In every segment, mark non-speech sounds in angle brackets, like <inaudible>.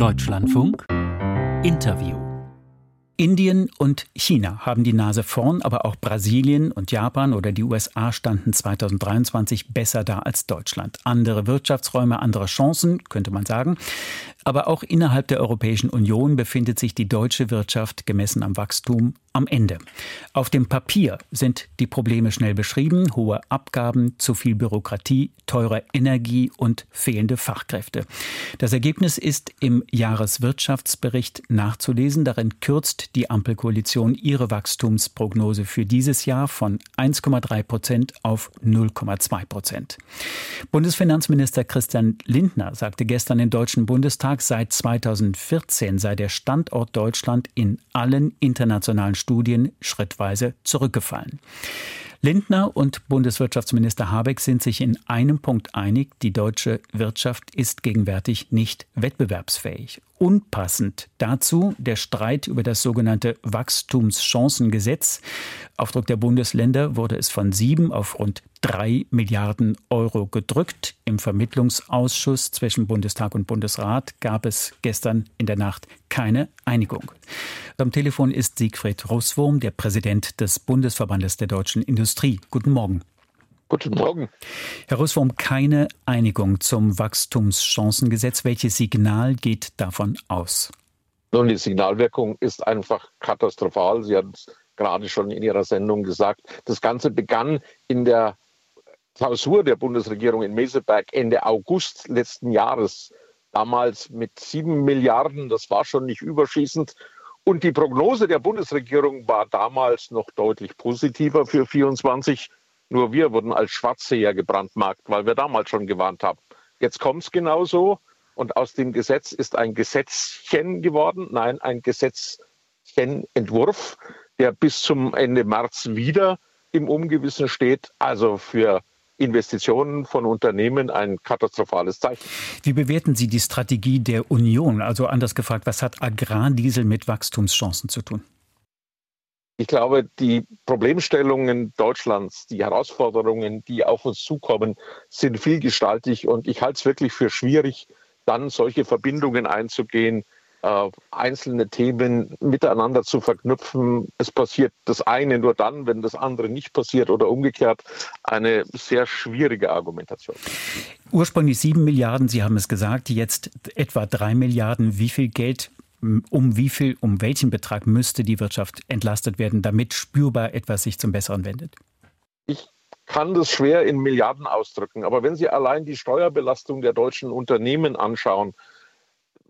Deutschlandfunk Interview Indien und China haben die Nase vorn, aber auch Brasilien und Japan oder die USA standen 2023 besser da als Deutschland. Andere Wirtschaftsräume, andere Chancen, könnte man sagen. Aber auch innerhalb der Europäischen Union befindet sich die deutsche Wirtschaft gemessen am Wachstum am Ende. Auf dem Papier sind die Probleme schnell beschrieben, hohe Abgaben, zu viel Bürokratie, teure Energie und fehlende Fachkräfte. Das Ergebnis ist im Jahreswirtschaftsbericht nachzulesen. Darin kürzt die Ampelkoalition ihre Wachstumsprognose für dieses Jahr von 1,3 Prozent auf 0,2 Prozent. Bundesfinanzminister Christian Lindner sagte gestern im Deutschen Bundestag, seit 2014 sei der Standort Deutschland in allen internationalen Studien schrittweise zurückgefallen. Lindner und Bundeswirtschaftsminister Habeck sind sich in einem Punkt einig, die deutsche Wirtschaft ist gegenwärtig nicht wettbewerbsfähig. Unpassend dazu der Streit über das sogenannte Wachstumschancengesetz. Auf Druck der Bundesländer wurde es von sieben auf rund drei Milliarden Euro gedrückt. Im Vermittlungsausschuss zwischen Bundestag und Bundesrat gab es gestern in der Nacht keine Einigung. Am Telefon ist Siegfried Russwurm, der Präsident des Bundesverbandes der deutschen Industrie. Guten Morgen. Guten Morgen. Herr Russwurm, keine Einigung zum Wachstumschancengesetz. Welches Signal geht davon aus? Nun, die Signalwirkung ist einfach katastrophal. Sie haben es gerade schon in Ihrer Sendung gesagt. Das Ganze begann in der Klausur der Bundesregierung in Meseberg Ende August letzten Jahres. Damals mit sieben Milliarden, das war schon nicht überschießend. Und die Prognose der Bundesregierung war damals noch deutlich positiver für 24 nur wir wurden als Schwarzseher gebrandmarkt, weil wir damals schon gewarnt haben. Jetzt kommt es genauso und aus dem Gesetz ist ein Gesetzchen geworden, nein, ein Gesetzchenentwurf, der bis zum Ende März wieder im Ungewissen steht. Also für Investitionen von Unternehmen ein katastrophales Zeichen. Wie bewerten Sie die Strategie der Union? Also anders gefragt, was hat Agrardiesel mit Wachstumschancen zu tun? Ich glaube, die Problemstellungen Deutschlands, die Herausforderungen, die auf uns zukommen, sind vielgestaltig und ich halte es wirklich für schwierig, dann solche Verbindungen einzugehen, äh, einzelne Themen miteinander zu verknüpfen. Es passiert das eine nur dann, wenn das andere nicht passiert oder umgekehrt. Eine sehr schwierige Argumentation. Ursprünglich sieben Milliarden, Sie haben es gesagt, jetzt etwa drei Milliarden. Wie viel Geld um wie viel, um welchen Betrag müsste die Wirtschaft entlastet werden, damit spürbar etwas sich zum Besseren wendet? Ich kann das schwer in Milliarden ausdrücken, aber wenn Sie allein die Steuerbelastung der deutschen Unternehmen anschauen,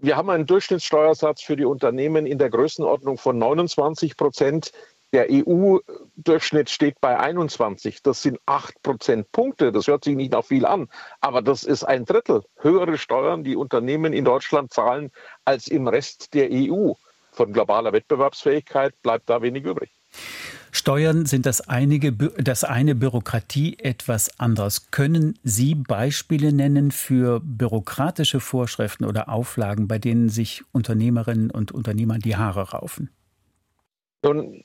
wir haben einen Durchschnittssteuersatz für die Unternehmen in der Größenordnung von 29 Prozent. Der EU-Durchschnitt steht bei 21. Das sind acht Prozentpunkte. Das hört sich nicht nach viel an, aber das ist ein Drittel höhere Steuern, die Unternehmen in Deutschland zahlen, als im Rest der EU. Von globaler Wettbewerbsfähigkeit bleibt da wenig übrig. Steuern sind das, einige, das eine, Bürokratie etwas anderes. Können Sie Beispiele nennen für bürokratische Vorschriften oder Auflagen, bei denen sich Unternehmerinnen und Unternehmer die Haare raufen? Nun,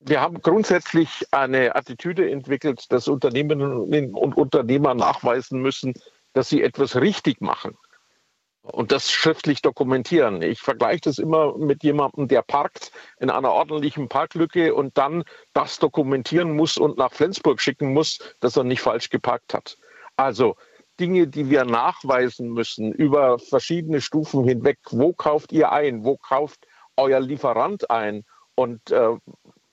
wir haben grundsätzlich eine Attitüde entwickelt, dass Unternehmerinnen und Unternehmer nachweisen müssen, dass sie etwas richtig machen und das schriftlich dokumentieren. Ich vergleiche das immer mit jemandem, der parkt in einer ordentlichen Parklücke und dann das dokumentieren muss und nach Flensburg schicken muss, dass er nicht falsch geparkt hat. Also Dinge, die wir nachweisen müssen über verschiedene Stufen hinweg. Wo kauft ihr ein? Wo kauft euer Lieferant ein? Und äh,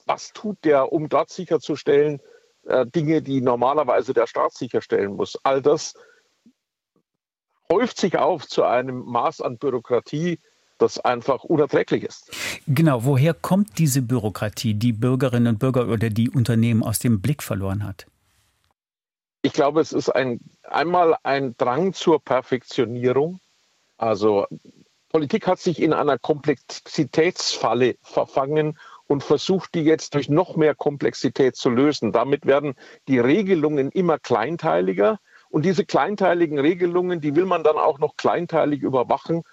was tut der, um dort sicherzustellen, äh, Dinge, die normalerweise der Staat sicherstellen muss. All das häuft sich auf zu einem Maß an Bürokratie, das einfach unerträglich ist. Genau, woher kommt diese Bürokratie, die Bürgerinnen und Bürger oder die Unternehmen aus dem Blick verloren hat? Ich glaube, es ist ein, einmal ein Drang zur Perfektionierung. Also Politik hat sich in einer Komplexitätsfalle verfangen und versucht, die jetzt durch noch mehr Komplexität zu lösen. Damit werden die Regelungen immer kleinteiliger. Und diese kleinteiligen Regelungen, die will man dann auch noch kleinteilig überwachen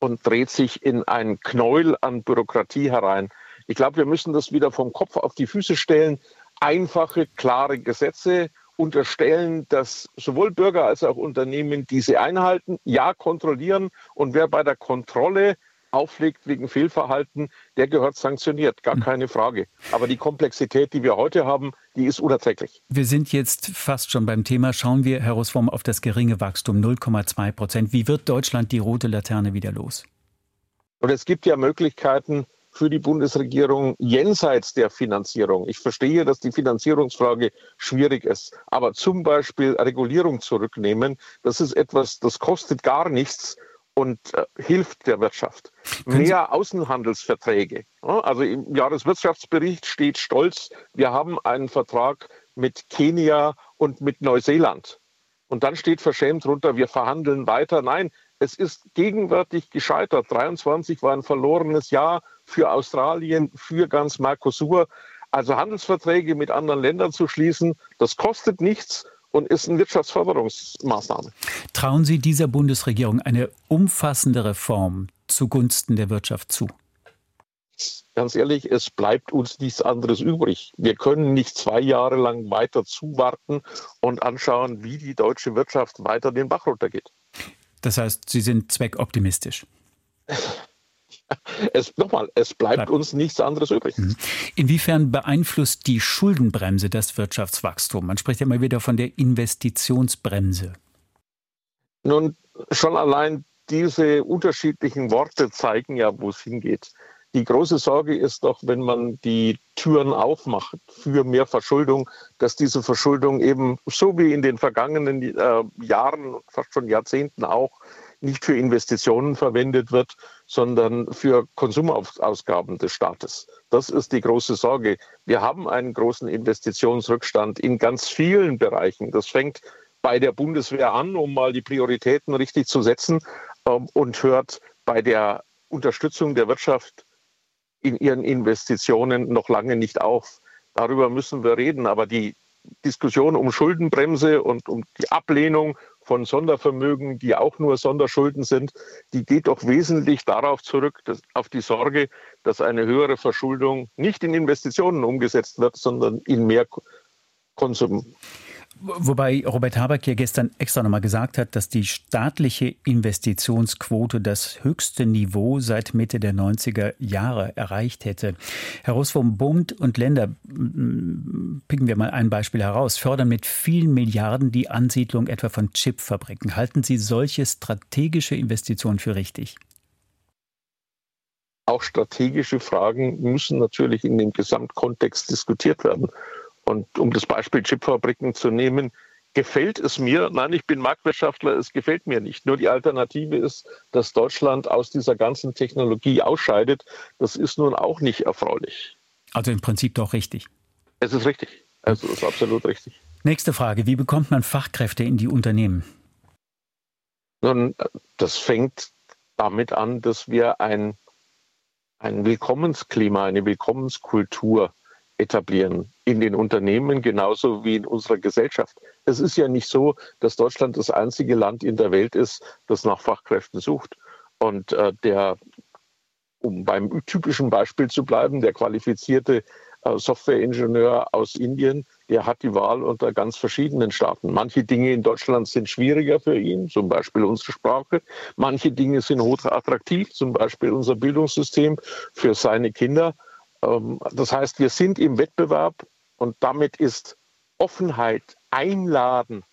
und dreht sich in ein Knäuel an Bürokratie herein. Ich glaube, wir müssen das wieder vom Kopf auf die Füße stellen. Einfache, klare Gesetze unterstellen, dass sowohl Bürger als auch Unternehmen diese einhalten, ja kontrollieren und wer bei der Kontrolle auflegt wegen Fehlverhalten, der gehört sanktioniert, gar hm. keine Frage. Aber die Komplexität, die wir heute haben, die ist unerträglich. Wir sind jetzt fast schon beim Thema. Schauen wir, Herr Roswurm, auf das geringe Wachstum 0,2 Prozent. Wie wird Deutschland die rote Laterne wieder los? Und es gibt ja Möglichkeiten, für die Bundesregierung jenseits der Finanzierung. Ich verstehe, dass die Finanzierungsfrage schwierig ist, aber zum Beispiel Regulierung zurücknehmen, das ist etwas, das kostet gar nichts und äh, hilft der Wirtschaft. Mehr Außenhandelsverträge. Ja, also im Jahreswirtschaftsbericht steht stolz, wir haben einen Vertrag mit Kenia und mit Neuseeland. Und dann steht verschämt drunter, wir verhandeln weiter. Nein, es ist gegenwärtig gescheitert. 23 war ein verlorenes Jahr für Australien, für ganz Mercosur. Also Handelsverträge mit anderen Ländern zu schließen, das kostet nichts und ist eine Wirtschaftsförderungsmaßnahme. Trauen Sie dieser Bundesregierung eine umfassende Reform zugunsten der Wirtschaft zu? Ganz ehrlich, es bleibt uns nichts anderes übrig. Wir können nicht zwei Jahre lang weiter zuwarten und anschauen, wie die deutsche Wirtschaft weiter den Bach runtergeht. Das heißt, Sie sind zweckoptimistisch. <laughs> <laughs> es, nochmal, es bleibt, bleibt, uns nichts anderes übrig. Mhm. Inwiefern beeinflusst die Schuldenbremse das Wirtschaftswachstum? Man spricht ja immer wieder von der Investitionsbremse. Nun, schon allein diese unterschiedlichen Worte zeigen ja, wo es hingeht. Die große Sorge ist doch, wenn man die Türen aufmacht für mehr Verschuldung, dass diese Verschuldung eben so wie in den vergangenen äh, Jahren, fast schon Jahrzehnten auch, nicht für Investitionen verwendet wird, sondern für Konsumausgaben des Staates. Das ist die große Sorge. Wir haben einen großen Investitionsrückstand in ganz vielen Bereichen. Das fängt bei der Bundeswehr an, um mal die Prioritäten richtig zu setzen ähm, und hört bei der Unterstützung der Wirtschaft in ihren Investitionen noch lange nicht auf. Darüber müssen wir reden. Aber die Diskussion um Schuldenbremse und um die Ablehnung von Sondervermögen, die auch nur Sonderschulden sind, die geht doch wesentlich darauf zurück, dass, auf die Sorge, dass eine höhere Verschuldung nicht in Investitionen umgesetzt wird, sondern in mehr Konsum. Wobei Robert Habeck ja gestern extra nochmal gesagt hat, dass die staatliche Investitionsquote das höchste Niveau seit Mitte der 90er Jahre erreicht hätte. Herr Ross vom Bund und Länder, picken wir mal ein Beispiel heraus, fördern mit vielen Milliarden die Ansiedlung etwa von Chipfabriken. Halten Sie solche strategische Investitionen für richtig? Auch strategische Fragen müssen natürlich in dem Gesamtkontext diskutiert werden. Und um das Beispiel Chipfabriken zu nehmen, gefällt es mir, nein, ich bin Marktwirtschaftler, es gefällt mir nicht. Nur die Alternative ist, dass Deutschland aus dieser ganzen Technologie ausscheidet. Das ist nun auch nicht erfreulich. Also im Prinzip doch richtig. Es ist richtig. Also es ist absolut richtig. Nächste Frage. Wie bekommt man Fachkräfte in die Unternehmen? Nun, das fängt damit an, dass wir ein, ein Willkommensklima, eine Willkommenskultur etablieren in den Unternehmen genauso wie in unserer Gesellschaft. Es ist ja nicht so, dass Deutschland das einzige Land in der Welt ist, das nach Fachkräften sucht. Und äh, der, um beim typischen Beispiel zu bleiben, der qualifizierte äh, Softwareingenieur aus Indien, der hat die Wahl unter ganz verschiedenen Staaten. Manche Dinge in Deutschland sind schwieriger für ihn, zum Beispiel unsere Sprache. Manche Dinge sind hoch attraktiv, zum Beispiel unser Bildungssystem für seine Kinder. Ähm, das heißt, wir sind im Wettbewerb und damit ist Offenheit, Einladen,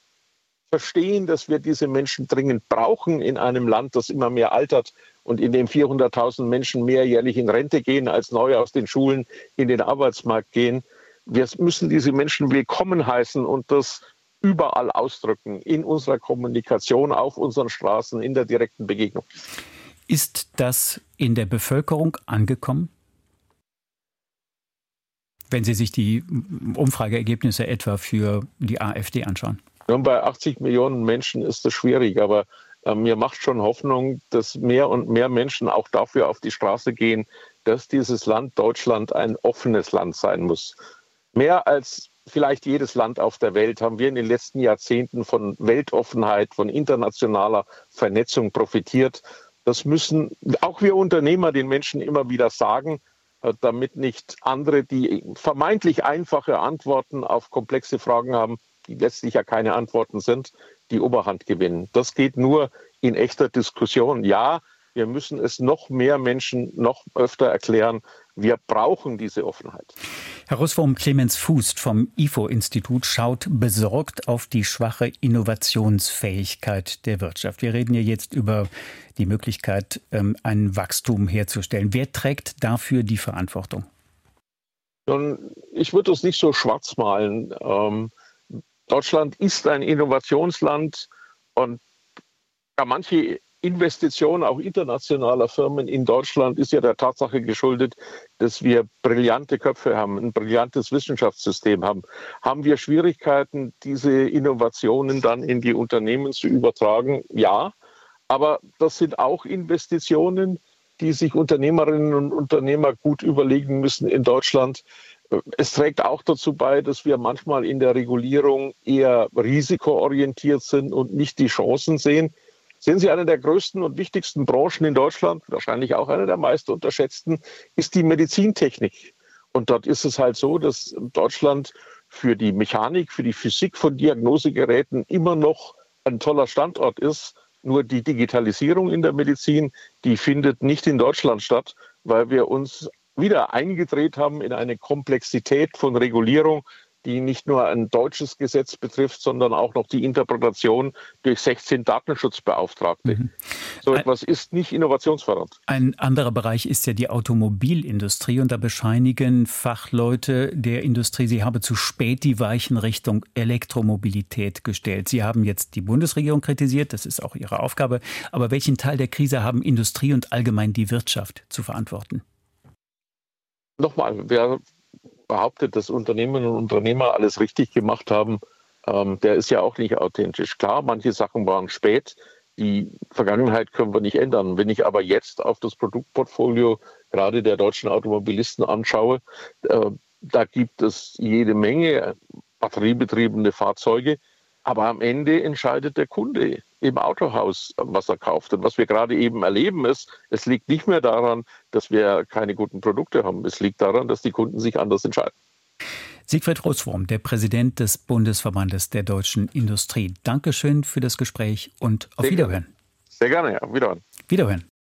Verstehen, dass wir diese Menschen dringend brauchen in einem Land, das immer mehr altert und in dem 400.000 Menschen mehr jährlich in Rente gehen, als neu aus den Schulen in den Arbeitsmarkt gehen. Wir müssen diese Menschen willkommen heißen und das überall ausdrücken, in unserer Kommunikation, auf unseren Straßen, in der direkten Begegnung. Ist das in der Bevölkerung angekommen? Wenn Sie sich die Umfrageergebnisse etwa für die AfD anschauen? Nun, bei 80 Millionen Menschen ist das schwierig, aber äh, mir macht schon Hoffnung, dass mehr und mehr Menschen auch dafür auf die Straße gehen, dass dieses Land Deutschland ein offenes Land sein muss. Mehr als vielleicht jedes Land auf der Welt haben wir in den letzten Jahrzehnten von Weltoffenheit, von internationaler Vernetzung profitiert. Das müssen auch wir Unternehmer den Menschen immer wieder sagen. Äh, damit nicht andere, die vermeintlich einfache Antworten auf komplexe Fragen haben, die letztlich ja keine Antworten sind, die Oberhand gewinnen. Das geht nur in echter Diskussion. Ja, wir müssen es noch mehr Menschen noch öfter erklären. Wir brauchen diese Offenheit. Herr Russwurm, Clemens Fuß vom IFO-Institut schaut besorgt auf die schwache Innovationsfähigkeit der Wirtschaft. Wir reden ja jetzt über die Möglichkeit, ähm, ein Wachstum herzustellen. Wer trägt dafür die Verantwortung? Nun, ich würde es nicht so schwarz malen. Ähm, Deutschland ist ein Innovationsland und ja, manche Investitionen auch internationaler Firmen in Deutschland ist ja der Tatsache geschuldet, dass wir brillante Köpfe haben, ein brillantes Wissenschaftssystem haben. Haben wir Schwierigkeiten, diese Innovationen dann in die Unternehmen zu übertragen? Ja, aber das sind auch Investitionen, die sich Unternehmerinnen und Unternehmer gut überlegen müssen in Deutschland. Es trägt auch dazu bei, dass wir manchmal in der Regulierung eher risikoorientiert sind und nicht die Chancen sehen. Sehen Sie, eine der größten und wichtigsten Branchen in Deutschland, wahrscheinlich auch eine der meist unterschätzten, ist die Medizintechnik. Und dort ist es halt so, dass Deutschland für die Mechanik, für die Physik von Diagnosegeräten immer noch ein toller Standort ist. Nur die Digitalisierung in der Medizin, die findet nicht in Deutschland statt, weil wir uns wieder eingedreht haben in eine Komplexität von Regulierung, die nicht nur ein deutsches Gesetz betrifft, sondern auch noch die Interpretation durch 16 Datenschutzbeauftragte. Mhm. So etwas ist nicht innovationsfördernd. Ein anderer Bereich ist ja die Automobilindustrie und da bescheinigen Fachleute der Industrie, sie habe zu spät die Weichen Richtung Elektromobilität gestellt. Sie haben jetzt die Bundesregierung kritisiert, das ist auch ihre Aufgabe, aber welchen Teil der Krise haben Industrie und allgemein die Wirtschaft zu verantworten? Nochmal, wer behauptet, dass Unternehmerinnen und Unternehmer alles richtig gemacht haben, ähm, der ist ja auch nicht authentisch. Klar, manche Sachen waren spät. Die Vergangenheit können wir nicht ändern. Wenn ich aber jetzt auf das Produktportfolio gerade der deutschen Automobilisten anschaue, äh, da gibt es jede Menge batteriebetriebene Fahrzeuge, aber am Ende entscheidet der Kunde im Autohaus, was er kauft. Und was wir gerade eben erleben ist, es liegt nicht mehr daran, dass wir keine guten Produkte haben. Es liegt daran, dass die Kunden sich anders entscheiden. Siegfried Roswurm, der Präsident des Bundesverbandes der deutschen Industrie. Dankeschön für das Gespräch und auf Sehr Wiederhören. Sehr gerne, ja. Wiederhören. Wiederhören.